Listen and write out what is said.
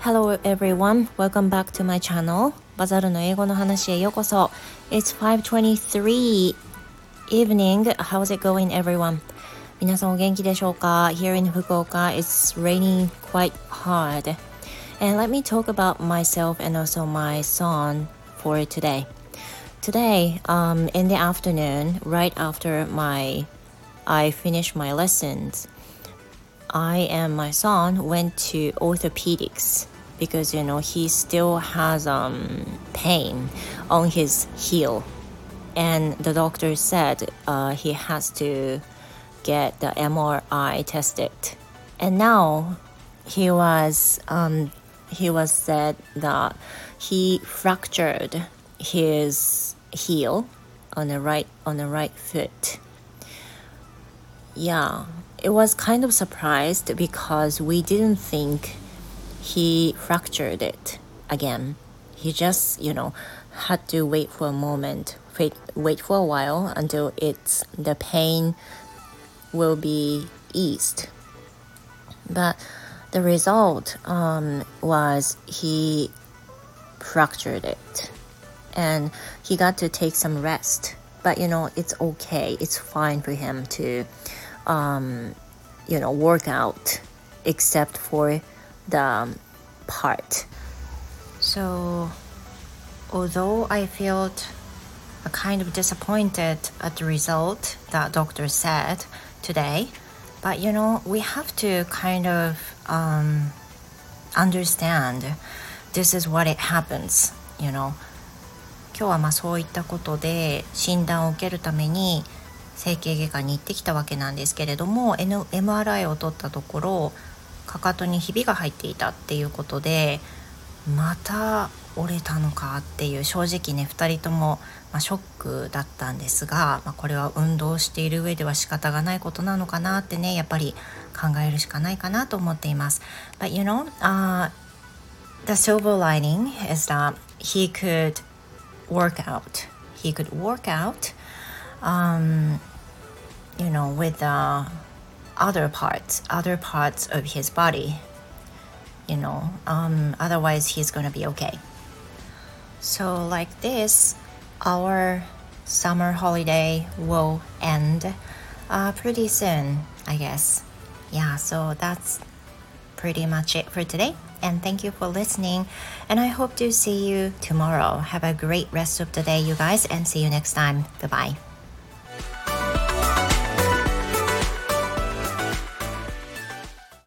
Hello everyone, welcome back to my channel. バザルの英語の話へようこそ。It's 5:23 evening. How's it going everyone? 皆さんお元気でしょうか Here in Fukuoka, it's raining quite hard. And let me talk about myself and also my son for today. Today, um, in the afternoon, right after my I finished my lessons, I and my son went to orthopedics because you know he still has um, pain on his heel, and the doctor said uh, he has to get the MRI tested, and now he was um, he was said that he fractured his heel on the right on the right foot. Yeah, it was kind of surprised because we didn't think he fractured it again. He just, you know, had to wait for a moment, wait, wait for a while until it's the pain will be eased. But the result um, was he fractured it and he got to take some rest. But you know, it's okay. It's fine for him to, um, you know, work out, except for the part. So, although I felt a kind of disappointed at the result that doctor said today, but you know, we have to kind of um, understand this is what it happens, you know. 今日はまあそういったことで診断を受けるために 整形外科に行ってきたわけなんですけれども MRI を取ったところかかとにひびが入っていたっていうことでまた折れたのかっていう正直ね2人とも、まあ、ショックだったんですが、まあ、これは運動している上では仕方がないことなのかなってねやっぱり考えるしかないかなと思っています。But you know,、uh, the silver lining is that he could work out. He could work out, um, you know, with uh, other parts, other parts of his body. You know, um, otherwise he's gonna be okay. So like this, our summer holiday will end uh, pretty soon, I guess. Yeah, so that's pretty much it for today. And thank you for listening. And I hope to see you tomorrow. Have a great rest of the day, you guys, and see you next time. Goodbye.